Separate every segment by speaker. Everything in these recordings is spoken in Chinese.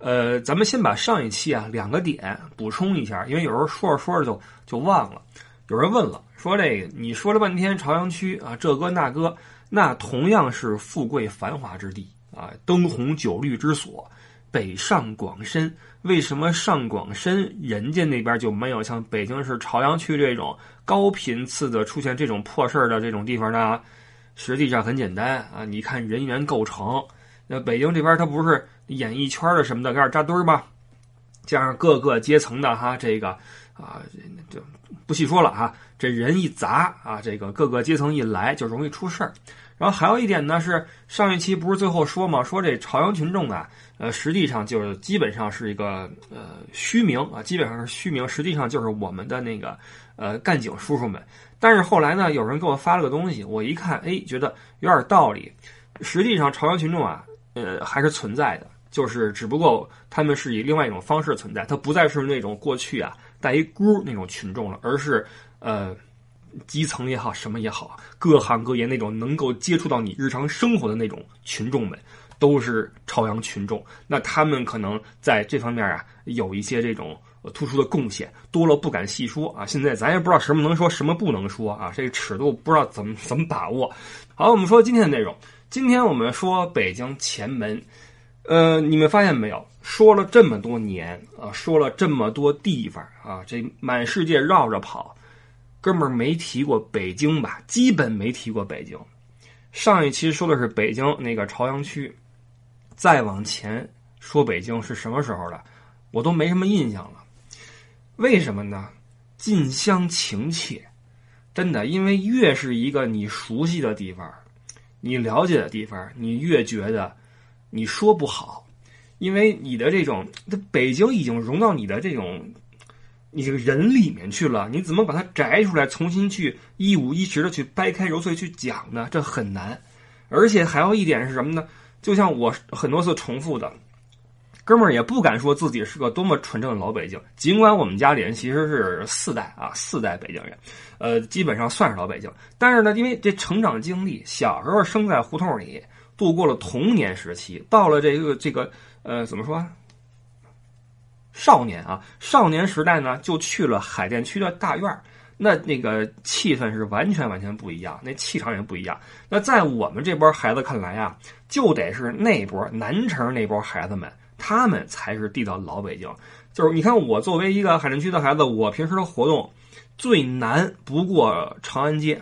Speaker 1: 呃，咱们先把上一期啊两个点补充一下，因为有时候说着说着就就忘了。有人问了，说这个你说了半天朝阳区啊，这哥那哥，那同样是富贵繁华之地啊，灯红酒绿之所，北上广深，为什么上广深人家那边就没有像北京市朝阳区这种高频次的出现这种破事儿的这种地方呢？实际上很简单啊，你看人员构成，那北京这边它不是。演艺圈的什么的，搁这扎堆儿吧，加上各个阶层的哈，这个啊，就不细说了哈。这人一杂啊，这个各个阶层一来，就容易出事儿。然后还有一点呢，是上一期不是最后说嘛，说这朝阳群众啊，呃，实际上就是基本上是一个呃虚名啊，基本上是虚名，实际上就是我们的那个呃干警叔叔们。但是后来呢，有人给我发了个东西，我一看，哎，觉得有点道理。实际上，朝阳群众啊，呃，还是存在的。就是，只不过他们是以另外一种方式存在，他不再是那种过去啊带一箍那种群众了，而是呃基层也好，什么也好，各行各业那种能够接触到你日常生活的那种群众们，都是朝阳群众。那他们可能在这方面啊有一些这种突出的贡献，多了不敢细说啊。现在咱也不知道什么能说，什么不能说啊，这个尺度不知道怎么怎么把握。好，我们说今天的内容，今天我们说北京前门。呃，你们发现没有？说了这么多年啊，说了这么多地方啊，这满世界绕着跑，哥们儿没提过北京吧？基本没提过北京。上一期说的是北京那个朝阳区，再往前说北京是什么时候的，我都没什么印象了。为什么呢？近乡情怯，真的，因为越是一个你熟悉的地方，你了解的地方，你越觉得。你说不好，因为你的这种，北京已经融到你的这种，你这个人里面去了。你怎么把它摘出来，重新去一五一十的去掰开揉碎去讲呢？这很难。而且还有一点是什么呢？就像我很多次重复的，哥们儿也不敢说自己是个多么纯正的老北京。尽管我们家里人其实是四代啊，四代北京人，呃，基本上算是老北京。但是呢，因为这成长经历，小时候生在胡同里。度过了童年时期，到了这个这个呃，怎么说啊？少年啊，少年时代呢，就去了海淀区的大院那那个气氛是完全完全不一样，那气场也不一样。那在我们这波孩子看来啊，就得是那波南城那波孩子们，他们才是地道老北京。就是你看，我作为一个海淀区的孩子，我平时的活动最难不过长安街，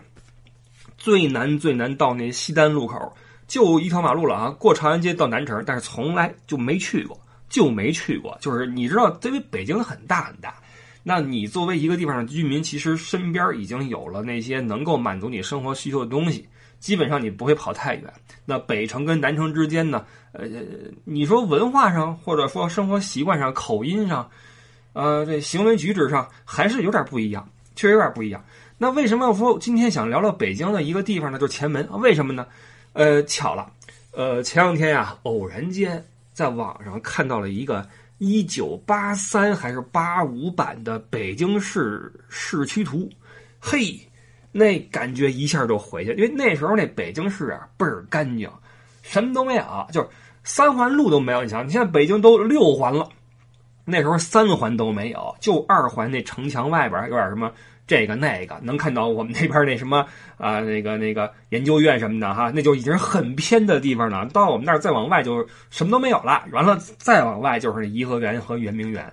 Speaker 1: 最难最难到那西单路口。就一条马路了啊，过长安街到南城，但是从来就没去过，就没去过。就是你知道，因为北京很大很大，那你作为一个地方的居民，其实身边已经有了那些能够满足你生活需求的东西，基本上你不会跑太远。那北城跟南城之间呢，呃，你说文化上，或者说生活习惯上、口音上，呃，这行为举止上还是有点不一样，确实有点不一样。那为什么要说今天想聊聊北京的一个地方呢？就是前门，为什么呢？呃，巧了，呃，前两天呀，偶然间在网上看到了一个一九八三还是八五版的北京市市区图，嘿，那感觉一下就回去，因为那时候那北京市啊倍儿干净，什么都没有，就是三环路都没有。你想，你现在北京都六环了，那时候三环都没有，就二环那城墙外边有点什么。这个那个能看到我们那边那什么啊，那个那个研究院什么的哈，那就已经很偏的地方了。到我们那儿再往外就什么都没有了。完了再往外就是颐和园和圆明园，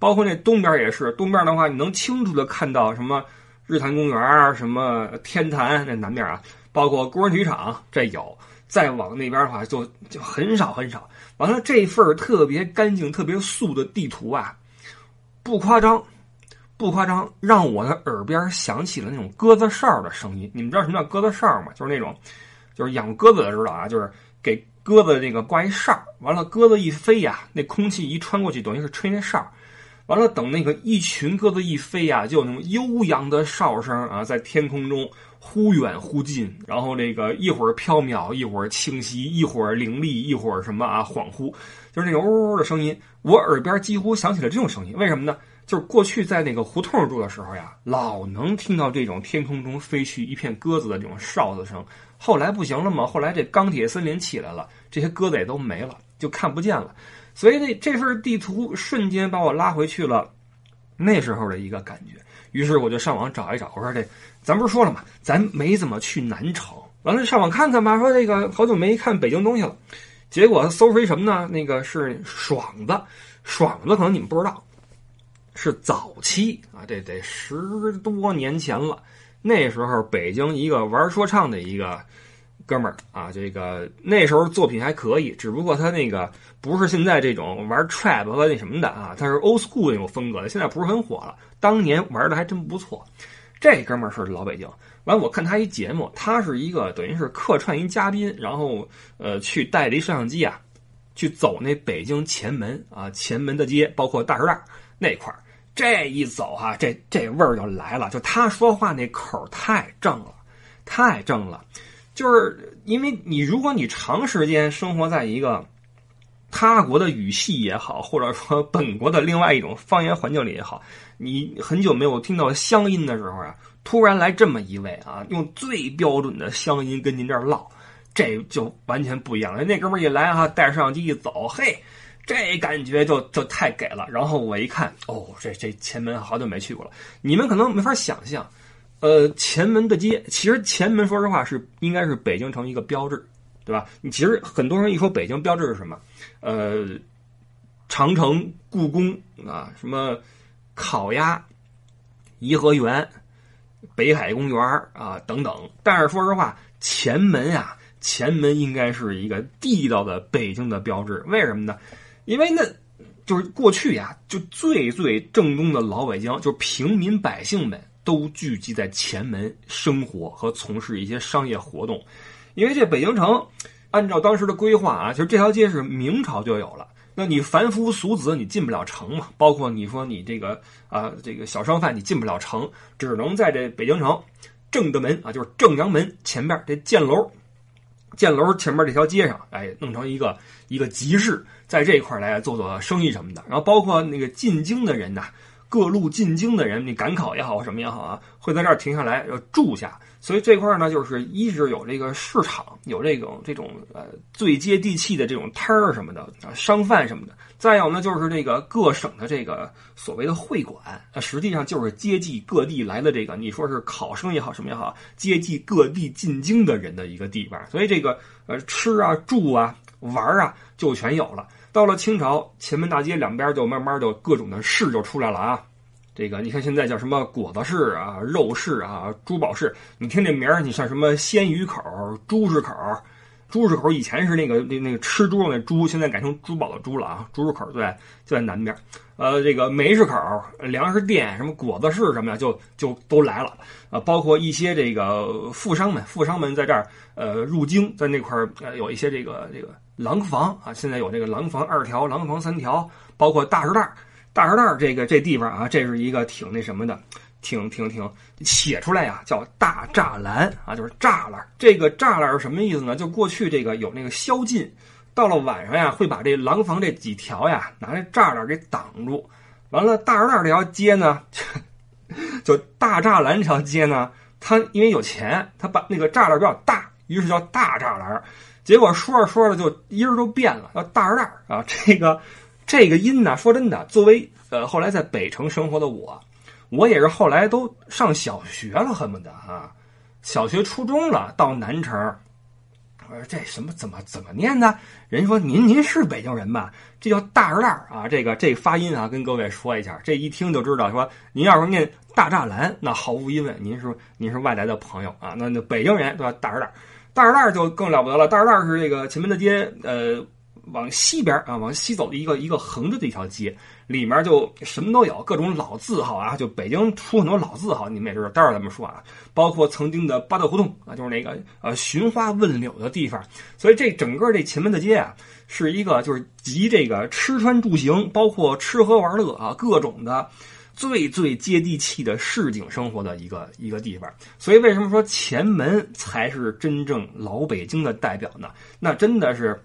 Speaker 1: 包括那东边也是。东边的话，你能清楚的看到什么日坛公园什么天坛那南边啊，包括工人体育场这有。再往那边的话，就就很少很少。完了这份特别干净、特别素的地图啊，不夸张。不夸张，让我的耳边响起了那种鸽子哨的声音。你们知道什么叫鸽子哨吗？就是那种，就是养鸽子的知道啊，就是给鸽子那个挂一哨，完了鸽子一飞呀，那空气一穿过去，等于是吹那哨。完了等那个一群鸽子一飞呀，就有那种悠扬的哨声啊，在天空中忽远忽近，然后那个一会儿飘渺，一会儿清晰，一会儿凌厉，一会儿什么啊恍惚，就是那种呜呜的声音。我耳边几乎响起了这种声音，为什么呢？就是过去在那个胡同住的时候呀，老能听到这种天空中飞去一片鸽子的这种哨子声。后来不行了嘛，后来这钢铁森林起来了，这些鸽子也都没了，就看不见了。所以这这份地图瞬间把我拉回去了那时候的一个感觉。于是我就上网找一找，我说这咱不是说了吗？咱没怎么去南城，完了上网看看吧。说这个好久没看北京东西了，结果搜出一什么呢？那个是爽子，爽子可能你们不知道，是早期啊，这得十多年前了。那时候北京一个玩说唱的一个哥们儿啊，这个那时候作品还可以，只不过他那个不是现在这种玩 trap 和那什么的啊，他是 old school 那种风格的，现在不是很火了。当年玩的还真不错。这哥们儿是老北京，完我看他一节目，他是一个等于是客串一嘉宾，然后呃去带着一摄像机啊，去走那北京前门啊，前门的街，包括大石栏那块儿。这一走哈，这这味儿就来了。就他说话那口太正了，太正了。就是因为你，如果你长时间生活在一个他国的语系也好，或者说本国的另外一种方言环境里也好，你很久没有听到乡音的时候啊，突然来这么一位啊，用最标准的乡音跟您这儿唠，这就完全不一样了。那哥们儿一来啊，带着摄像机一走，嘿。这感觉就就太给了，然后我一看，哦，这这前门好久没去过了。你们可能没法想象，呃，前门的街，其实前门说实话是应该是北京城一个标志，对吧？你其实很多人一说北京标志是什么，呃，长城、故宫啊，什么烤鸭、颐和园、北海公园啊等等。但是说实话，前门呀，前门应该是一个地道的北京的标志，为什么呢？因为那，就是过去呀，就最最正宗的老北京，就是平民百姓们都聚集在前门生活和从事一些商业活动。因为这北京城，按照当时的规划啊，其实这条街是明朝就有了。那你凡夫俗子你进不了城嘛，包括你说你这个啊这个小商贩你进不了城，只能在这北京城正的门啊，就是正阳门前面这箭楼。箭楼前面这条街上，哎，弄成一个一个集市，在这一块来做做生意什么的。然后包括那个进京的人呐，各路进京的人，你赶考也好，什么也好啊，会在这儿停下来要住下。所以这块儿呢，就是一直有这个市场，有这种这种呃最接地气的这种摊儿什么的啊，商贩什么的。再有呢，就是这个各省的这个所谓的会馆，啊，实际上就是接济各地来的这个，你说是考生也好，什么也好，接济各地进京的人的一个地方。所以这个呃吃啊、住啊、玩啊，就全有了。到了清朝，前门大街两边就慢慢就各种的市就出来了啊。这个你看现在叫什么果子市啊、肉市啊、珠宝市，你听这名儿，你像什么鲜鱼口、猪市口。朱市口以前是那个那那个吃猪肉那猪，现在改成珠宝的珠了啊！朱市口对就在南边，呃，这个煤市口、粮食店、什么果子市什么呀，就就都来了啊！包括一些这个富商们，富商们在这儿呃入京，在那块儿呃有一些这个这个廊坊啊，现在有这个廊坊二条、廊坊三条，包括大石栏大石栏这个这地方啊，这是一个挺那什么的。挺挺挺，写出来呀，叫大栅栏啊，就是栅栏。这个栅栏是什么意思呢？就过去这个有那个宵禁，到了晚上呀，会把这廊坊这几条呀拿这栅栏给挡住。完了，大栅栏这条街呢，就大栅栏这条街呢，他因为有钱，他把那个栅栏比较大，于是叫大栅栏。结果说着说着就音儿都变了，叫大栅栏啊。这个这个音呢，说真的，作为呃后来在北城生活的我。我也是后来都上小学了，恨不得啊，小学、初中了，到南城，我说这什么怎么怎么念呢？人说您您是北京人吧？这叫大栅栏啊，这个这发音啊，跟各位说一下，这一听就知道，说您要是念大栅栏，那毫无疑问，您是您是外来的朋友啊，那那北京人对吧？大栅栏，大栅栏就更了不得了，大栅栏是这个前面的街，呃，往西边啊，往西走的一个一个横着的一条街。里面就什么都有，各种老字号啊，就北京出很多老字号，你们也知道。待会儿咱们说啊，包括曾经的八大胡同啊，就是那个呃寻花问柳的地方。所以这整个这前门的街啊，是一个就是集这个吃穿住行，包括吃喝玩乐啊，各种的最最接地气的市井生活的一个一个地方。所以为什么说前门才是真正老北京的代表呢？那真的是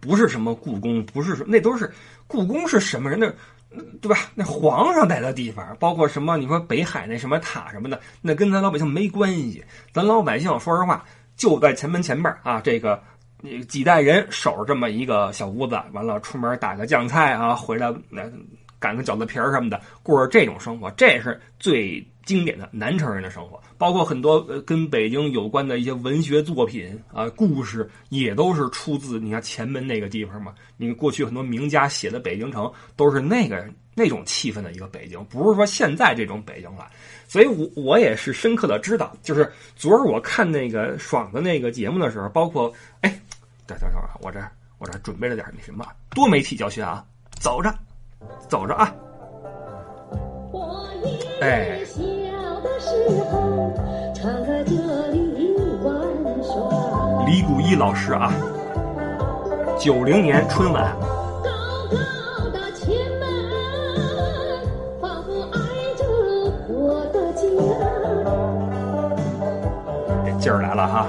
Speaker 1: 不是什么故宫，不是说那都是。故宫是什么人的，对吧？那皇上待的地方，包括什么？你说北海那什么塔什么的，那跟咱老百姓没关系。咱老百姓说实话，就在前门前边啊，这个几代人守着这么一个小屋子，完了出门打个酱菜啊，回来那擀个饺子皮儿什么的，过着这种生活，这是最经典的南城人的生活。包括很多跟北京有关的一些文学作品啊，故事也都是出自你看前门那个地方嘛。你过去很多名家写的北京城都是那个那种气氛的一个北京，不是说现在这种北京了。所以，我我也是深刻的知道，就是昨儿我看那个爽的那个节目的时候，包括哎，等等等会儿，我这我这准备了点那什么多媒体教学啊，走着走着啊，哎。李谷一老师啊，九零年春晚。这劲儿来了哈。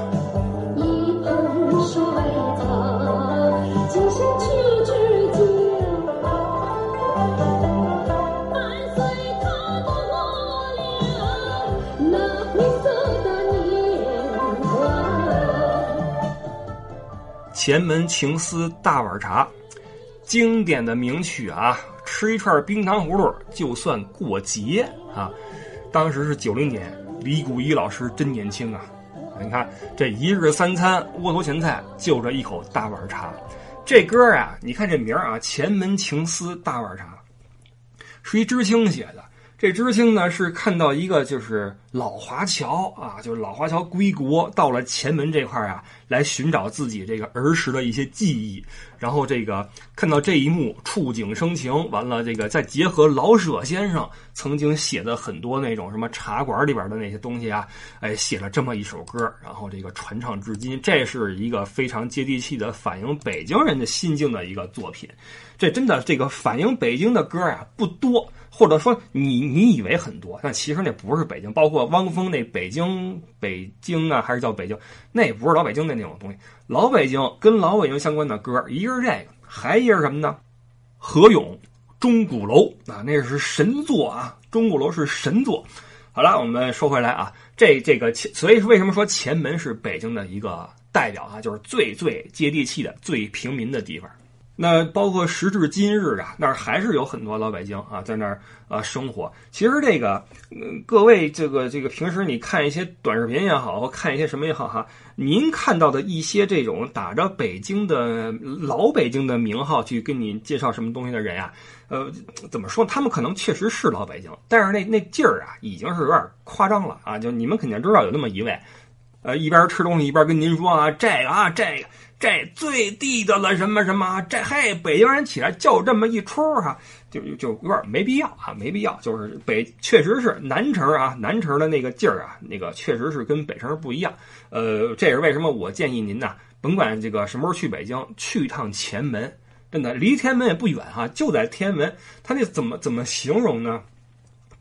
Speaker 1: 前门情思大碗茶，经典的名曲啊！吃一串冰糖葫芦就算过节啊！当时是九零年，李谷一老师真年轻啊！你看这一日三餐窝头咸菜，就这一口大碗茶。这歌啊，你看这名啊，《前门情思大碗茶》，是一知青写的。这知青呢是看到一个就是老华侨啊，就是老华侨归国到了前门这块啊，来寻找自己这个儿时的一些记忆。然后这个看到这一幕，触景生情，完了这个再结合老舍先生曾经写的很多那种什么茶馆里边的那些东西啊，哎，写了这么一首歌，然后这个传唱至今。这是一个非常接地气的反映北京人的心境的一个作品。这真的这个反映北京的歌啊不多。或者说你你以为很多，但其实那不是北京。包括汪峰那《北京北京》啊，还是叫北京，那也不是老北京的那种东西。老北京跟老北京相关的歌，一个是这个，还一个是什么呢？何勇《钟鼓楼》啊，那是神作啊，《钟鼓楼》是神作。好了，我们说回来啊，这这个，所以为什么说前门是北京的一个代表啊？就是最最接地气的、最平民的地方。那包括时至今日啊，那儿还是有很多老北京啊，在那儿啊生活。其实这个，各位这个这个平时你看一些短视频也好，或看一些什么也好哈，您看到的一些这种打着北京的老北京的名号去跟你介绍什么东西的人呀，呃，怎么说？他们可能确实是老北京，但是那那劲儿啊，已经是有点夸张了啊。就你们肯定知道有那么一位，呃，一边吃东西一边跟您说啊，这个啊，这个。这最地道了什么什么？这嘿，北京人起来就这么一出哈，就就有点没必要啊，没必要。就是北确实是南城啊，南城的那个劲儿啊，那个确实是跟北城不一样。呃，这也是为什么？我建议您呢，甭管这个什么时候去北京，去一趟前门，真的离天安门也不远哈，就在天安门。他那怎么怎么形容呢？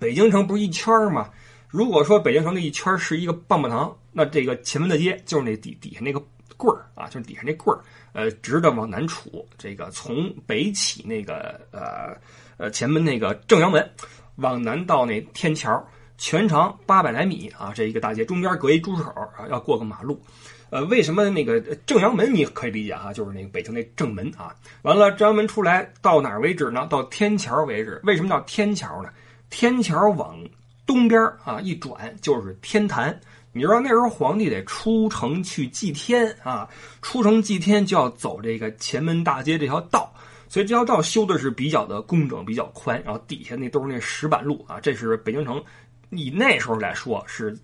Speaker 1: 北京城不是一圈吗？如果说北京城那一圈是一个棒棒糖，那这个前门的街就是那底底下那个。棍儿啊，就是底下那棍儿，呃，直的往南杵。这个从北起那个呃呃前门那个正阳门，往南到那天桥，全长八百来米啊。这一个大街中间隔一朱市口啊，要过个马路。呃，为什么那个正阳门你可以理解哈，就是那个北京那正门啊。完了，正阳门出来到哪儿为止呢？到天桥为止。为什么叫天桥呢？天桥往东边啊一转就是天坛。你知道那时候皇帝得出城去祭天啊，出城祭天就要走这个前门大街这条道，所以这条道修的是比较的工整，比较宽，然后底下那都是那石板路啊，这是北京城以那时候来说是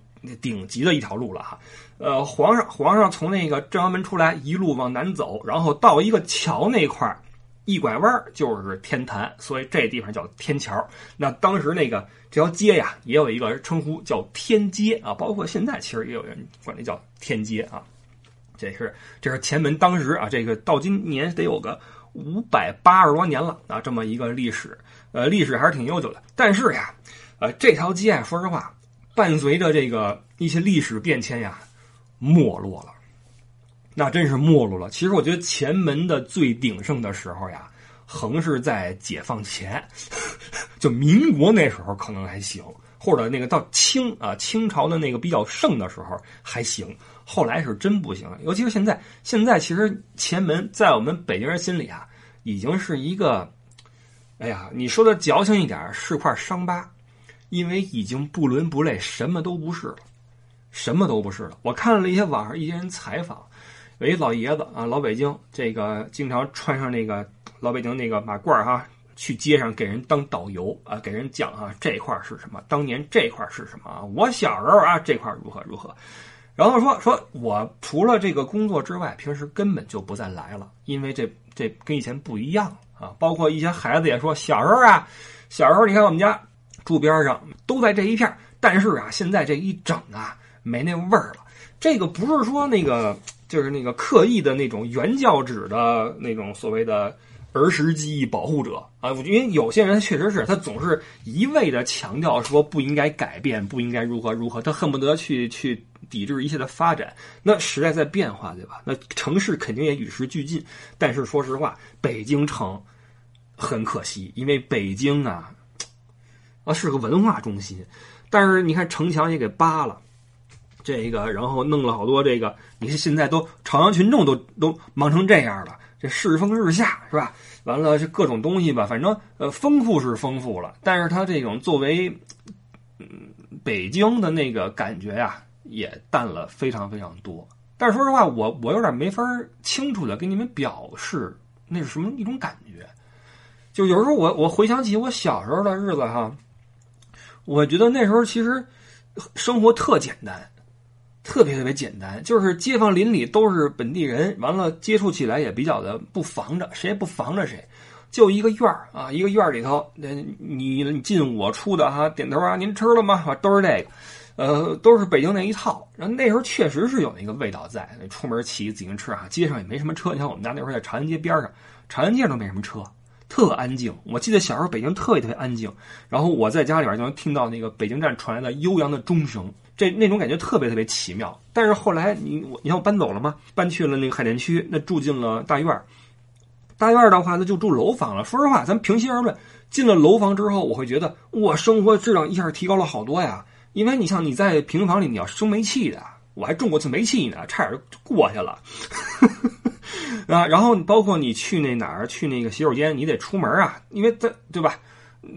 Speaker 1: 顶级的一条路了哈。呃，皇上皇上从那个正阳门出来，一路往南走，然后到一个桥那块儿。一拐弯就是天坛，所以这地方叫天桥。那当时那个这条街呀，也有一个称呼叫天街啊，包括现在其实也有人管这叫天街啊。这是这是前门当时啊，这个到今年得有个五百八十多年了啊，这么一个历史，呃，历史还是挺悠久的。但是呀，呃，这条街啊，说实话，伴随着这个一些历史变迁呀，没落了。那真是没落了。其实我觉得前门的最鼎盛的时候呀，横是在解放前，就民国那时候可能还行，或者那个到清啊清朝的那个比较盛的时候还行。后来是真不行了，尤其是现在，现在其实前门在我们北京人心里啊，已经是一个，哎呀，你说的矫情一点，是块伤疤，因为已经不伦不类，什么都不是了，什么都不是了。我看了一些网上一些人采访，有一老爷子啊，老北京，这个经常穿上那个老北京那个马褂哈。去街上给人当导游啊，给人讲啊这块是什么，当年这块是什么啊？我小时候啊这块如何如何，然后说说我除了这个工作之外，平时根本就不再来了，因为这这跟以前不一样啊。包括一些孩子也说，小时候啊，小时候你看我们家住边上都在这一片，但是啊现在这一整啊没那味儿了。这个不是说那个就是那个刻意的那种原教旨的那种所谓的。儿时记忆保护者啊，因为有些人确实是他总是一味的强调说不应该改变，不应该如何如何，他恨不得去去抵制一切的发展。那时代在变化，对吧？那城市肯定也与时俱进。但是说实话，北京城很可惜，因为北京啊啊是个文化中心，但是你看城墙也给扒了，这个然后弄了好多这个，你看现在都朝阳群众都都忙成这样了。这世风日下是吧？完了，这各种东西吧，反正呃，丰富是丰富了，但是它这种作为嗯北京的那个感觉呀，也淡了非常非常多。但是说实话，我我有点没法清楚的给你们表示那是什么一种感觉。就有时候我我回想起我小时候的日子哈，我觉得那时候其实生活特简单。特别特别简单，就是街坊邻里都是本地人，完了接触起来也比较的不防着，谁也不防着谁，就一个院儿啊，一个院儿里头，那你进我出的哈，点头啊，您吃了吗？都是这个，呃，都是北京那一套。然后那时候确实是有那个味道在，出门骑自行车啊，街上也没什么车。你看我们家那时候在长安街边上，长安街都没什么车，特安静。我记得小时候北京特别特别安静，然后我在家里边就能听到那个北京站传来的悠扬的钟声。这那种感觉特别特别奇妙，但是后来你我你看我搬走了吗？搬去了那个海淀区，那住进了大院儿。大院儿的话，那就住楼房了。说实话，咱平心而论，进了楼房之后，我会觉得我生活质量一下提高了好多呀。因为你像你在平房里，你要生煤气的，我还种过次煤气呢，差点就过去了 啊。然后包括你去那哪儿，去那个洗手间，你得出门啊，因为这对吧？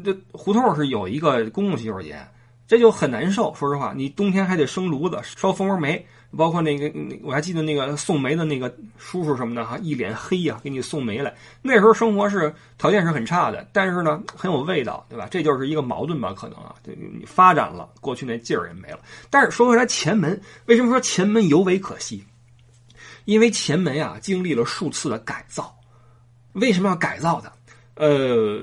Speaker 1: 这胡同是有一个公共洗手间。这就很难受，说实话，你冬天还得生炉子烧蜂窝煤，包括那个，我还记得那个送煤的那个叔叔什么的哈，一脸黑呀，给你送煤来。那时候生活是条件是很差的，但是呢很有味道，对吧？这就是一个矛盾吧，可能啊，你发展了，过去那劲儿也没了。但是说回来，前门为什么说前门尤为可惜？因为前门呀经历了数次的改造，为什么要改造它？呃。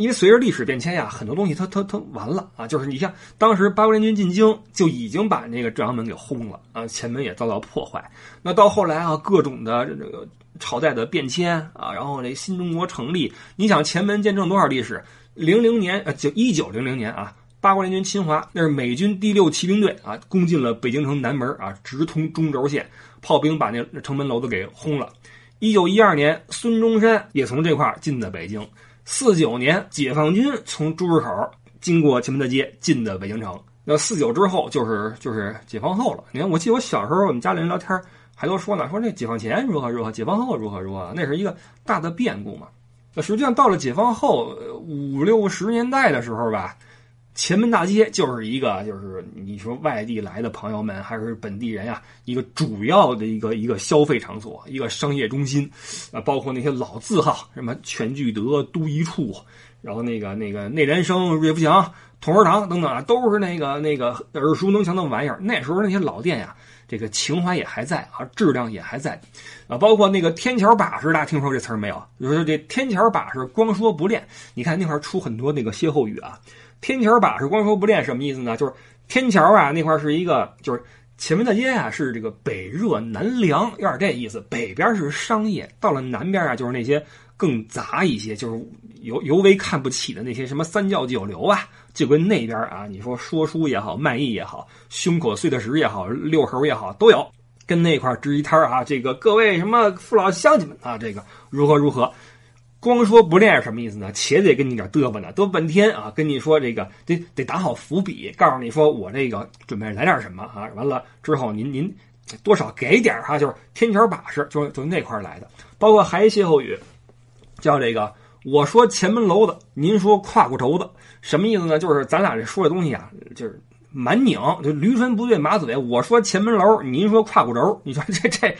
Speaker 1: 因为随着历史变迁呀，很多东西它它它完了啊！就是你像当时八国联军进京，就已经把那个正阳门给轰了啊，前门也遭到破坏。那到后来啊，各种的这个朝代的变迁啊，然后这新中国成立，你想前门见证多少历史？零零年呃，就一九零零年啊，八国联军侵华，那是美军第六骑兵队啊，攻进了北京城南门啊，直通中轴线，炮兵把那城门楼子给轰了。一九一二年，孙中山也从这块进的北京。四九年，解放军从珠市口经过前门大街进的北京城。那四九之后就是就是解放后了。你看，我记得我小时候，我们家里人聊天还都说呢，说那解放前如何如何，解放后如何如何，那是一个大的变故嘛。那实际上到了解放后五六十年代的时候吧。前门大街就是一个，就是你说外地来的朋友们还是本地人呀，一个主要的一个一个消费场所，一个商业中心，啊，包括那些老字号，什么全聚德、都一处，然后那个那个内联升、瑞福祥、同仁堂等等啊，都是那个那个耳熟能详的玩意儿。那时候那些老店呀，这个情怀也还在啊，质量也还在，啊，包括那个天桥把式，大家听说这词儿没有？就是这天桥把式，光说不练。你看那块出很多那个歇后语啊。天桥把式光说不练什么意思呢？就是天桥啊那块是一个，就是前门大街啊是这个北热南凉，有点这意思。北边是商业，到了南边啊就是那些更杂一些，就是尤尤为看不起的那些什么三教九流啊，就跟那边啊你说说书也好，卖艺也好，胸口碎的石也好，遛猴也好，都有。跟那块支一摊啊，这个各位什么父老乡亲们啊，这个如何如何。光说不练是什么意思呢？且得跟你点嘚啵呢，嘚半天啊！跟你说这个得得打好伏笔，告诉你说我这个准备来点什么啊？完了之后您您多少给点哈，就是天桥把式，就就那块来的。包括还一歇后语，叫这个我说前门楼子，您说胯骨轴子，什么意思呢？就是咱俩这说的东西啊，就是蛮拧，就驴唇不对马嘴。我说前门楼，您说胯骨轴，你说这这，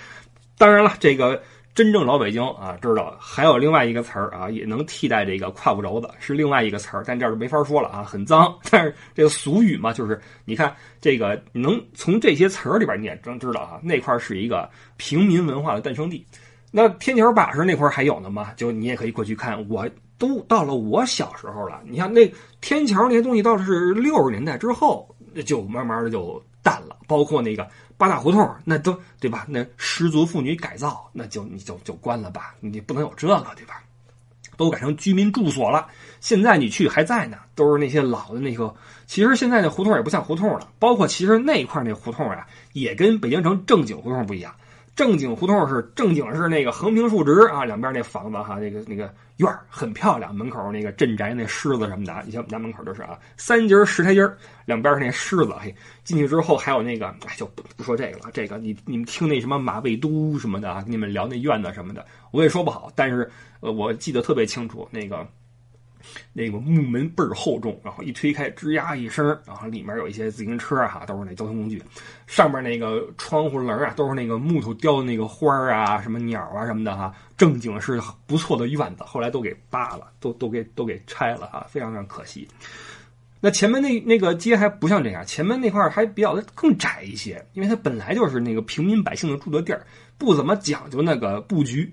Speaker 1: 当然了，这个。真正老北京啊，知道还有另外一个词儿啊，也能替代这个胯骨轴子，是另外一个词儿，但这儿就没法说了啊，很脏。但是这个俗语嘛，就是你看这个，能从这些词儿里边你也能知道啊，那块是一个平民文化的诞生地。那天桥把式那块还有呢吗？就你也可以过去看，我都到了我小时候了。你看那天桥那些东西，到是六十年代之后，就慢慢的就淡了，包括那个。八大胡同那都对吧？那失足妇女改造，那就你就就关了吧，你不能有这个对吧？都改成居民住所了。现在你去还在呢，都是那些老的那个。其实现在那胡同也不像胡同了，包括其实那块那胡同啊，也跟北京城正经胡同不一样。正经胡同是正经是那个横平竖直啊，两边那房子哈，那个那个院儿很漂亮，门口那个镇宅那狮子什么的，你像我们家门口就是啊，三节石台阶儿，两边是那狮子，嘿，进去之后还有那个，就不不说这个了，这个你你们听那什么马未都什么的啊，跟你们聊那院子什么的，我也说不好，但是呃，我记得特别清楚那个。那个木门倍儿厚重，然后一推开，吱呀一声，然后里面有一些自行车哈，都是那交通工具。上面那个窗户棱啊，都是那个木头雕的那个花啊，什么鸟啊什么的哈，正经是不错的院子。后来都给扒了，都都给都给拆了哈，非常非常可惜。那前面那那个街还不像这样，前面那块还比较的更窄一些，因为它本来就是那个平民百姓的住的地儿，不怎么讲究那个布局。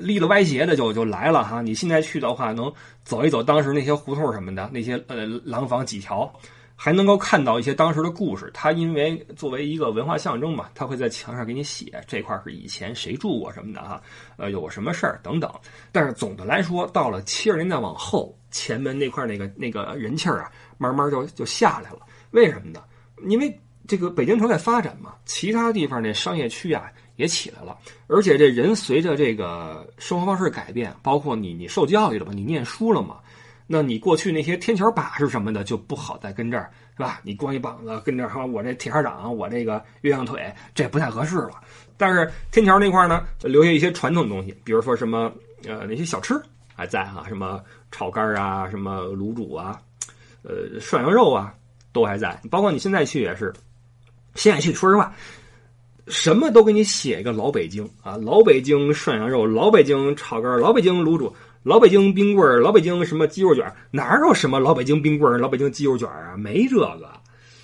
Speaker 1: 立了歪斜的就就来了哈！你现在去的话，能走一走当时那些胡同什么的，那些呃廊坊几条，还能够看到一些当时的故事。它因为作为一个文化象征嘛，它会在墙上给你写这块是以前谁住过什么的哈，呃有什么事儿等等。但是总的来说，到了七十年代往后，前门那块那个那个人气儿啊，慢慢就就下来了。为什么呢？因为这个北京城在发展嘛，其他地方那商业区啊。也起来了，而且这人随着这个生活方式改变，包括你你受教育了嘛，你念书了嘛，那你过去那些天桥把式什么的就不好再跟这儿是吧？你光一膀子跟这儿，我这铁砂掌，我这个鸳鸯腿，这不太合适了。但是天桥那块呢，留下一些传统东西，比如说什么呃那些小吃还在哈，什么炒肝啊，什么卤煮啊，呃涮羊肉啊都还在，包括你现在去也是，现在去说实话。什么都给你写一个老北京啊，老北京涮羊肉，老北京炒肝，老北京卤煮，老北京冰棍老北京什么鸡肉卷，哪有什么老北京冰棍老北京鸡肉卷啊？没这个，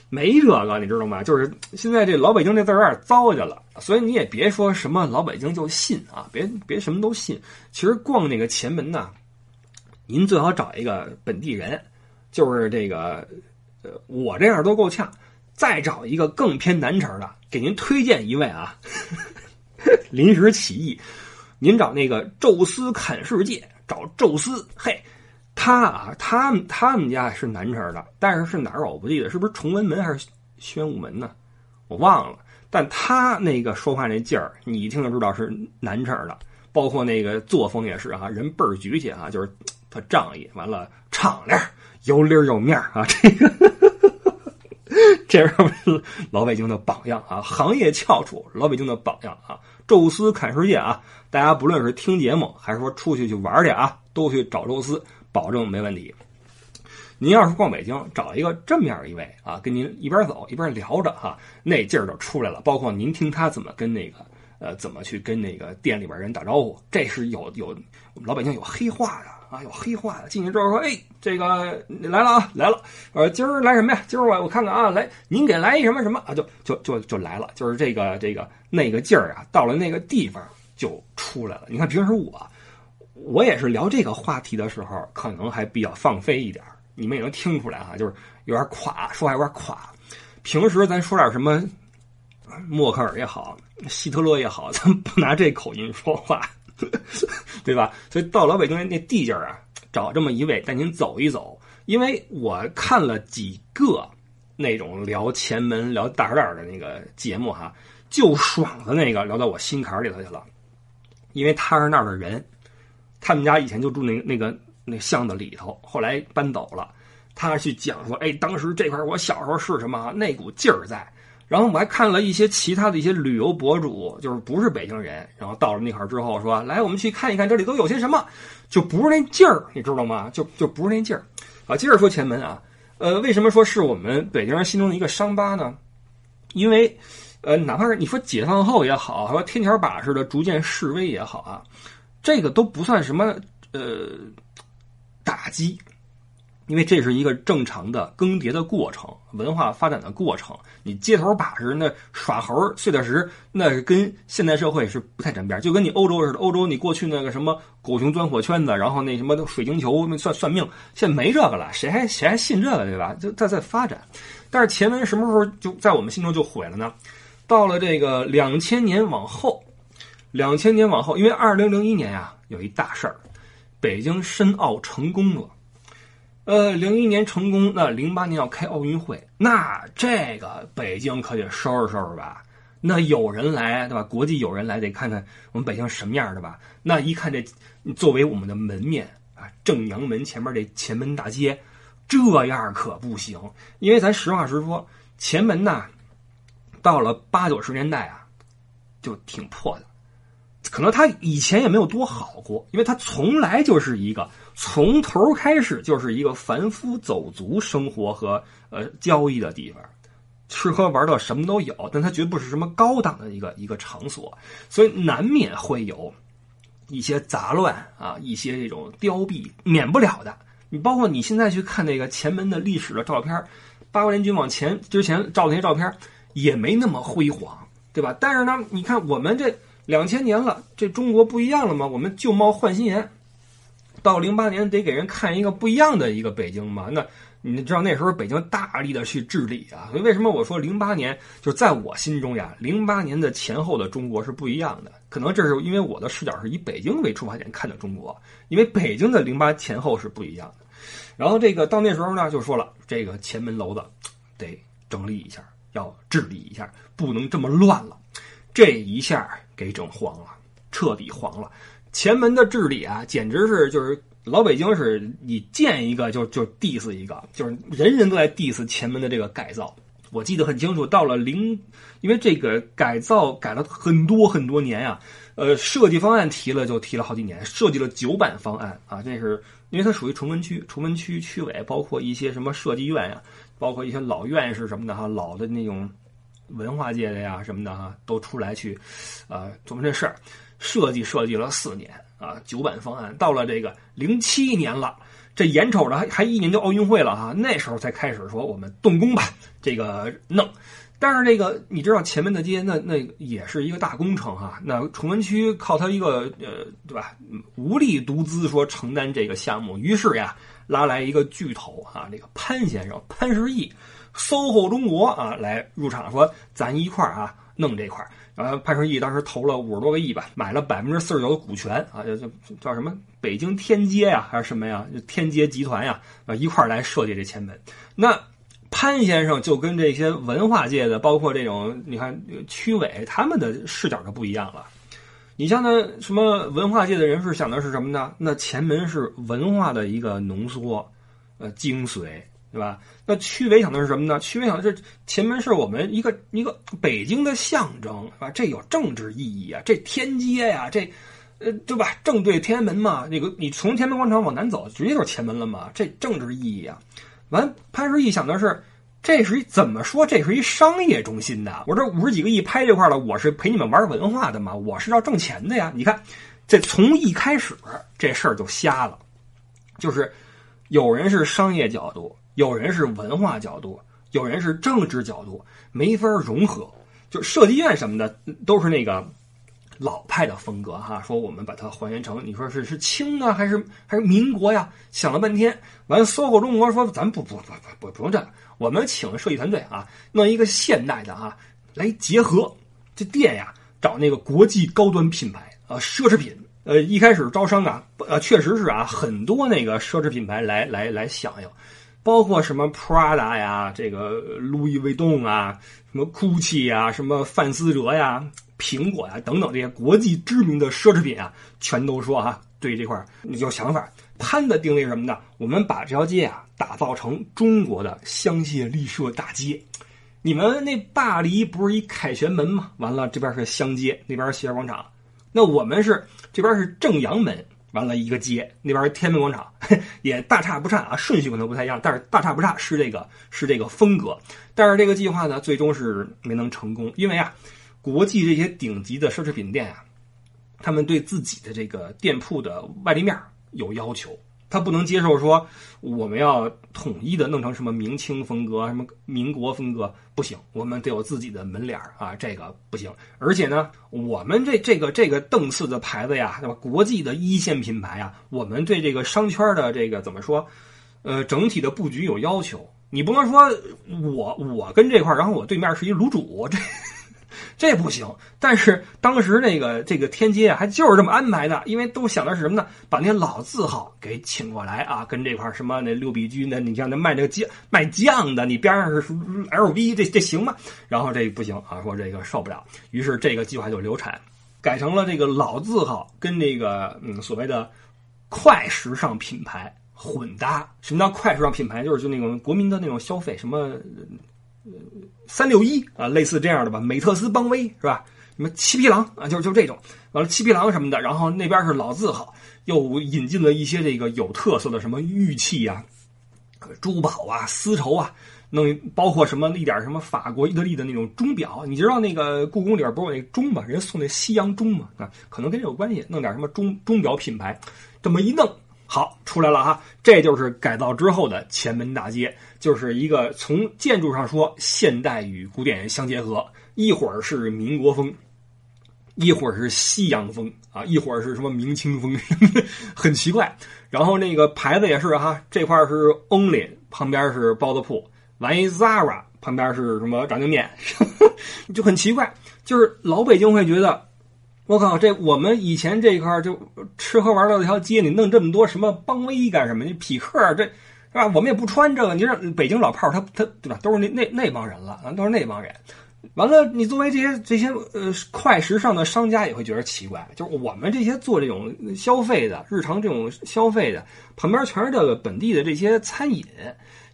Speaker 1: 没这个，你知道吗？就是现在这老北京这字有点糟践了，所以你也别说什么老北京就信啊，别别什么都信。其实逛那个前门呢，您最好找一个本地人，就是这个，呃，我这样都够呛。再找一个更偏南城的，给您推荐一位啊，临时起意，您找那个宙斯砍世界，找宙斯，嘿，他啊，他们他们家是南城的，但是是哪儿我不记得，是不是崇文门还是宣武门呢？我忘了，但他那个说话那劲儿，你一听就知道是南城的，包括那个作风也是哈，人倍儿局气啊，就是他仗义，完了敞亮，有理有面儿啊，这个。这是老北京的榜样啊，行业翘楚，老北京的榜样啊，宙斯看世界啊，大家不论是听节目还是说出去去玩去啊，都去找宙斯，保证没问题。您要是逛北京，找一个这么样一位啊，跟您一边走一边聊着哈，那劲儿就出来了。包括您听他怎么跟那个呃，怎么去跟那个店里边人打招呼，这是有有老北京有黑话的。啊，有黑话的进去之后说：“哎，这个来了啊，来了。呃，今儿来什么呀？今儿我我看看啊，来，您给来一什么什么啊？就就就就来了，就是这个这个那个劲儿啊，到了那个地方就出来了。你看平时我我也是聊这个话题的时候，可能还比较放飞一点你们也能听出来哈，就是有点垮，说话有点垮。平时咱说点什么，默克尔也好，希特勒也好，咱不拿这口音说话。” 对吧？所以到老北京那地界儿啊，找这么一位带您走一走。因为我看了几个那种聊前门、聊大栅栏的那个节目哈，就爽的那个聊到我心坎里头去了。因为他是那儿的人，他们家以前就住那那个那巷子里头，后来搬走了。他去讲说，哎，当时这块我小时候是什么那股劲儿在。然后我还看了一些其他的一些旅游博主，就是不是北京人，然后到了那块儿之后说：“来，我们去看一看这里都有些什么。”就不是那劲儿，你知道吗？就就不是那劲儿。啊，接着说前门啊，呃，为什么说是我们北京人心中的一个伤疤呢？因为，呃，哪怕是你说解放后也好，还说天桥把式的逐渐示威也好啊，这个都不算什么呃打击。因为这是一个正常的更迭的过程，文化发展的过程。你街头把式那耍猴碎大石，那跟现代社会是不太沾边就跟你欧洲似的，欧洲你过去那个什么狗熊钻火圈子，然后那什么水晶球算算命，现在没这个了，谁还谁还信这个对吧？就在在发展。但是前文什么时候就在我们心中就毁了呢？到了这个两千年往后，两千年往后，因为二零零一年呀有一大事儿，北京申奥成功了。呃，零一年成功，那零八年要开奥运会，那这个北京可得收拾收拾吧？那有人来，对吧？国际有人来，得看看我们北京什么样的吧？那一看这，作为我们的门面啊，正阳门前面这前门大街，这样可不行。因为咱实话实说，前门呐，到了八九十年代啊，就挺破的。可能它以前也没有多好过，因为它从来就是一个。从头开始就是一个凡夫走卒生活和呃交易的地方，吃喝玩乐什么都有，但它绝不是什么高档的一个一个场所，所以难免会有一些杂乱啊，一些这种凋敝，免不了的。你包括你现在去看那个前门的历史的照片，八国联军往前之前照那些照片也没那么辉煌，对吧？但是呢，你看我们这两千年了，这中国不一样了吗？我们旧貌换新颜。到零八年得给人看一个不一样的一个北京嘛？那你知道那时候北京大力的去治理啊，所以为什么我说零八年就在我心中呀？零八年的前后的中国是不一样的，可能这是因为我的视角是以北京为出发点看的中国，因为北京的零八前后是不一样的。然后这个到那时候呢，就说了这个前门楼子得整理一下，要治理一下，不能这么乱了。这一下给整黄了，彻底黄了。前门的治理啊，简直是就是老北京是你见一个就就 diss 一个，就是人人都在 diss 前门的这个改造。我记得很清楚，到了零，因为这个改造改了很多很多年呀，呃，设计方案提了就提了好几年，设计了九版方案啊，这是因为它属于崇文区，崇文区区委包括一些什么设计院呀，包括一些老院士什么的哈，老的那种文化界的呀什么的哈，都出来去，啊，琢磨这事儿。设计设计了四年啊，九版方案到了这个零七年了，这眼瞅着还还一年就奥运会了哈，那时候才开始说我们动工吧，这个弄。但是这个你知道前面的街那那也是一个大工程哈，那崇文区靠他一个呃对吧，无力独资说承担这个项目，于是呀拉来一个巨头啊，这个潘先生潘石屹，SOHO 中国啊来入场说咱一块儿啊弄这块儿。然后潘石屹当时投了五十多个亿吧，买了百分之四十九的股权啊，叫叫什么北京天街呀，还是什么呀？天街集团呀，啊一块来设计这前门。那潘先生就跟这些文化界的，包括这种你看区委他们的视角就不一样了。你像那什么文化界的人士想的是什么呢？那前门是文化的一个浓缩，呃精髓。对吧？那区委想的是什么呢？区委想的是前门是我们一个一个北京的象征，是吧？这有政治意义啊！这天街呀，这，呃，对吧？正对天安门嘛。那个你从天安门广场往南走，直接就是前门了嘛。这政治意义啊！完，潘石屹想的是，这是一怎么说？这是一商业中心的。我这五十几个亿拍这块了，我是陪你们玩文化的嘛？我是要挣钱的呀！你看，这从一开始这事儿就瞎了，就是有人是商业角度。有人是文化角度，有人是政治角度，没法融合。就设计院什么的，都是那个老派的风格哈。说我们把它还原成，你说是是清啊，还是还是民国呀？想了半天，完，SOHO 中国说咱不不不不不不用这个，我们请设计团队啊，弄一个现代的啊，来结合这店呀，找那个国际高端品牌啊，奢侈品。呃，一开始招商啊，呃，确实是啊，很多那个奢侈品牌来来来响应。包括什么 Prada 呀，这个路易威登啊，什么 Gucci 啊，什么范思哲呀，苹果呀等等这些国际知名的奢侈品啊，全都说啊，对这块有想法。潘的定位是什么呢？我们把这条街啊打造成中国的香榭丽舍大街，你们那大篱不是一凯旋门吗？完了，这边是香街，那边是西园广场。那我们是这边是正阳门，完了一个街，那边天安门广场，也大差不差啊，顺序可能不太一样，但是大差不差是这个是这个风格。但是这个计划呢，最终是没能成功，因为啊，国际这些顶级的奢侈品店啊，他们对自己的这个店铺的外立面有要求。他不能接受说我们要统一的弄成什么明清风格、什么民国风格，不行，我们得有自己的门脸啊，这个不行。而且呢，我们这这个这个档次的牌子呀，对吧？国际的一线品牌啊，我们对这个商圈的这个怎么说？呃，整体的布局有要求，你不能说我我跟这块，然后我对面是一卤煮这。这不行，但是当时那个这个天街啊，还就是这么安排的，因为都想的是什么呢？把那些老字号给请过来啊，跟这块什么那六必居那，你像那卖这个酱卖酱的，你边上是 LV，这这行吗？然后这不行啊，说这个受不了，于是这个计划就流产，改成了这个老字号跟这个嗯所谓的快时尚品牌混搭。什么叫快时尚品牌？就是就那种国民的那种消费，什么。三六一啊，类似这样的吧，美特斯邦威是吧？什么七匹狼啊，就就这种，完了七匹狼什么的，然后那边是老字号，又引进了一些这个有特色的什么玉器啊、珠宝啊、丝绸啊，弄包括什么一点什么法国、意大利的那种钟表，你知道那个故宫里边不是有那钟吗？人家送那西洋钟嘛啊，可能跟这有关系，弄点什么钟钟表品牌，这么一弄。好，出来了哈，这就是改造之后的前门大街，就是一个从建筑上说现代与古典相结合，一会儿是民国风，一会儿是西洋风啊，一会儿是什么明清风，很奇怪。然后那个牌子也是哈，这块是 Only，旁边是包子铺，完一 Zara，旁边是什么炸酱面，就很奇怪，就是老北京会觉得。我靠，这我们以前这一块就吃喝玩乐这条街，你弄这么多什么邦威干什么？你匹克这是吧？我们也不穿这个。你让北京老炮他他对吧？都是那那那帮人了，都是那帮人。完了，你作为这些这些呃快时尚的商家也会觉得奇怪，就是我们这些做这种消费的日常这种消费的，旁边全是这个本地的这些餐饮，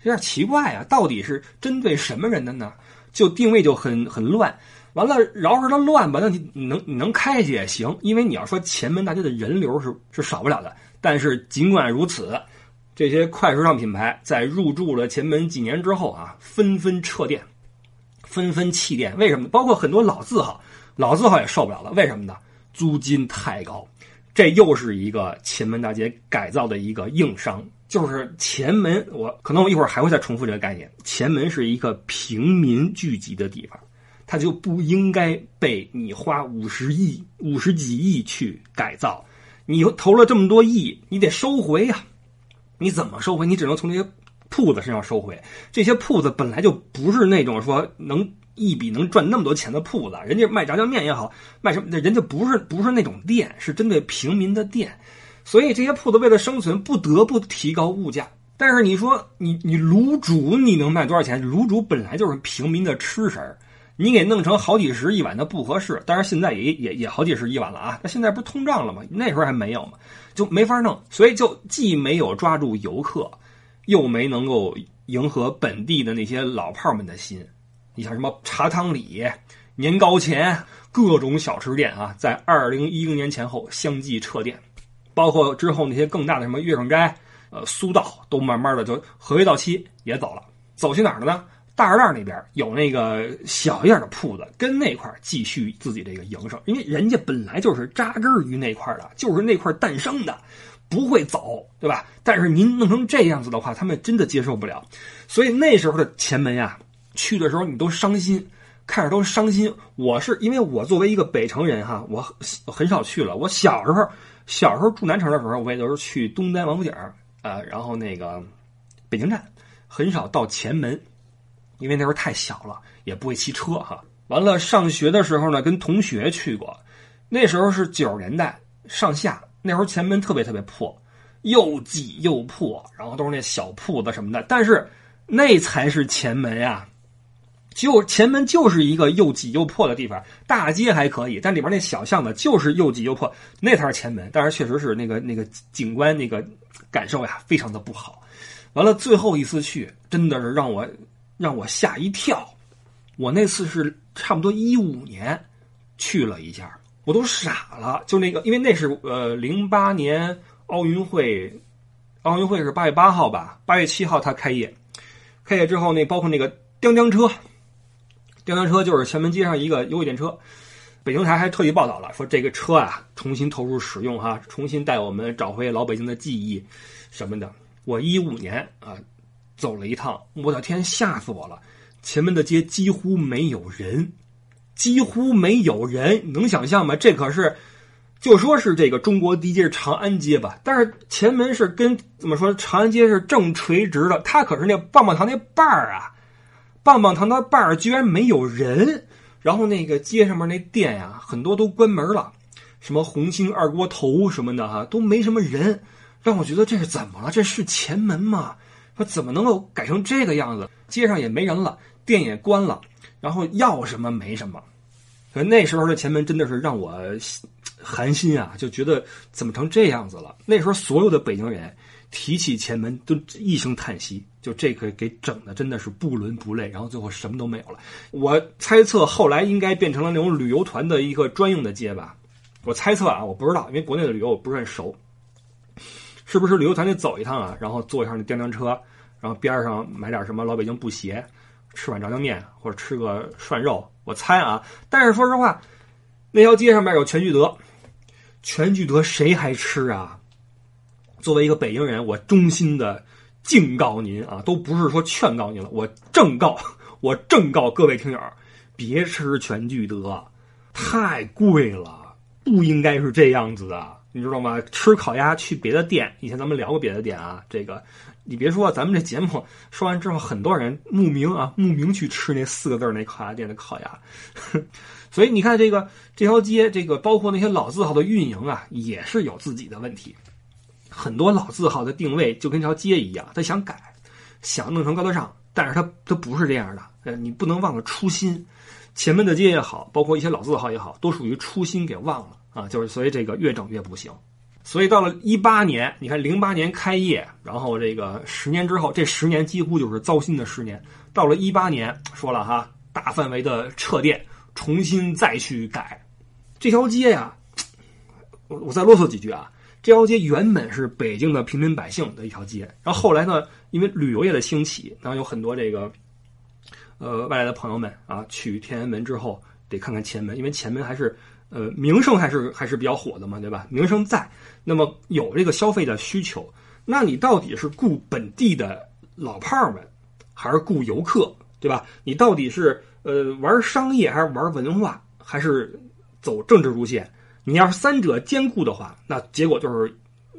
Speaker 1: 有点奇怪啊！到底是针对什么人的呢？就定位就很很乱。完了，饶是它乱吧，那你能你能开去也行，因为你要说前门大街的人流是是少不了的。但是尽管如此，这些快时尚品牌在入驻了前门几年之后啊，纷纷撤店，纷纷弃店。为什么？包括很多老字号，老字号也受不了了。为什么呢？租金太高。这又是一个前门大街改造的一个硬伤，就是前门。我可能我一会儿还会再重复这个概念。前门是一个平民聚集的地方。它就不应该被你花五十亿、五十几亿去改造，你投了这么多亿，你得收回呀！你怎么收回？你只能从这些铺子身上收回。这些铺子本来就不是那种说能一笔能赚那么多钱的铺子，人家卖炸酱面也好，卖什么，人家不是不是那种店，是针对平民的店。所以这些铺子为了生存，不得不提高物价。但是你说你你卤煮你能卖多少钱？卤煮本来就是平民的吃食儿。你给弄成好几十一碗的不合适，但是现在也也也好几十一碗了啊！那现在不是通胀了吗？那时候还没有嘛，就没法弄，所以就既没有抓住游客，又没能够迎合本地的那些老炮们的心。你像什么茶汤里、年糕前各种小吃店啊，在二零一零年前后相继撤店，包括之后那些更大的什么月盛斋、呃苏道，都慢慢的就合约到期也走了，走去哪儿了呢？大栅栏那边有那个小一点的铺子，跟那块继续自己这个营生，因为人家本来就是扎根于那块的，就是那块诞生的，不会走，对吧？但是您弄成这样子的话，他们真的接受不了。所以那时候的前门呀，去的时候你都伤心，看着都伤心。我是因为我作为一个北城人哈，我很少去了。我小时候小时候住南城的时候，我也都是去东单王府井啊，然后那个北京站，很少到前门。因为那时候太小了，也不会骑车哈。完了，上学的时候呢，跟同学去过。那时候是九十年代上下，那时候前门特别特别破，又挤又破，然后都是那小铺子什么的。但是那才是前门呀，就前门就是一个又挤又破的地方。大街还可以，但里边那小巷子就是又挤又破，那才是前门。但是确实是那个那个景观那个感受呀，非常的不好。完了，最后一次去，真的是让我。让我吓一跳，我那次是差不多一五年去了一下，我都傻了。就那个，因为那是呃零八年奥运会，奥运会是八月八号吧？八月七号它开业，开业之后那包括那个叮叮车，叮叮车就是前门街上一个优惠电车。北京台还特意报道了，说这个车啊重新投入使用哈，重新带我们找回老北京的记忆什么的。我一五年啊走了一趟，我的天，吓死我了！前门的街几乎没有人，几乎没有人，能想象吗？这可是就说是这个中国第一街是长安街吧，但是前门是跟怎么说？长安街是正垂直的，它可是那棒棒糖那瓣儿啊，棒棒糖的瓣儿居然没有人。然后那个街上面那店呀，很多都关门了，什么红星二锅头什么的哈，都没什么人，让我觉得这是怎么了？这是前门吗？说怎么能够改成这个样子？街上也没人了，店也关了，然后要什么没什么。可那时候的前门真的是让我寒心啊，就觉得怎么成这样子了？那时候所有的北京人。提起前门都一声叹息，就这个给整的真的是不伦不类，然后最后什么都没有了。我猜测后来应该变成了那种旅游团的一个专用的街吧。我猜测啊，我不知道，因为国内的旅游我不是很熟，是不是旅游团得走一趟啊？然后坐一下那电单车，然后边上买点什么老北京布鞋，吃碗炸酱面或者吃个涮肉。我猜啊，但是说实话，那条街上面有全聚德，全聚德谁还吃啊？作为一个北京人，我衷心的敬告您啊，都不是说劝告您了，我正告，我正告各位听友，别吃全聚德，太贵了，不应该是这样子的，你知道吗？吃烤鸭去别的店，以前咱们聊过别的店啊，这个你别说，咱们这节目说完之后，很多人慕名啊，慕名去吃那四个字那烤鸭店的烤鸭，所以你看这个这条街，这个包括那些老字号的运营啊，也是有自己的问题。很多老字号的定位就跟条街一样，他想改，想弄成高大上，但是他他不是这样的。呃，你不能忘了初心。前门的街也好，包括一些老字号也好，都属于初心给忘了啊。就是所以这个越整越不行。所以到了一八年，你看零八年开业，然后这个十年之后，这十年几乎就是糟心的十年。到了一八年，说了哈，大范围的撤店，重新再去改这条街呀。我我再啰嗦几句啊。这条街原本是北京的平民百姓的一条街，然后后来呢，因为旅游业的兴起，然后有很多这个，呃，外来的朋友们啊，去天安门之后得看看前门，因为前门还是呃名声还是还是比较火的嘛，对吧？名声在，那么有这个消费的需求，那你到底是雇本地的老炮儿们，还是雇游客，对吧？你到底是呃玩商业还是玩文化，还是走政治路线？你要是三者兼顾的话，那结果就是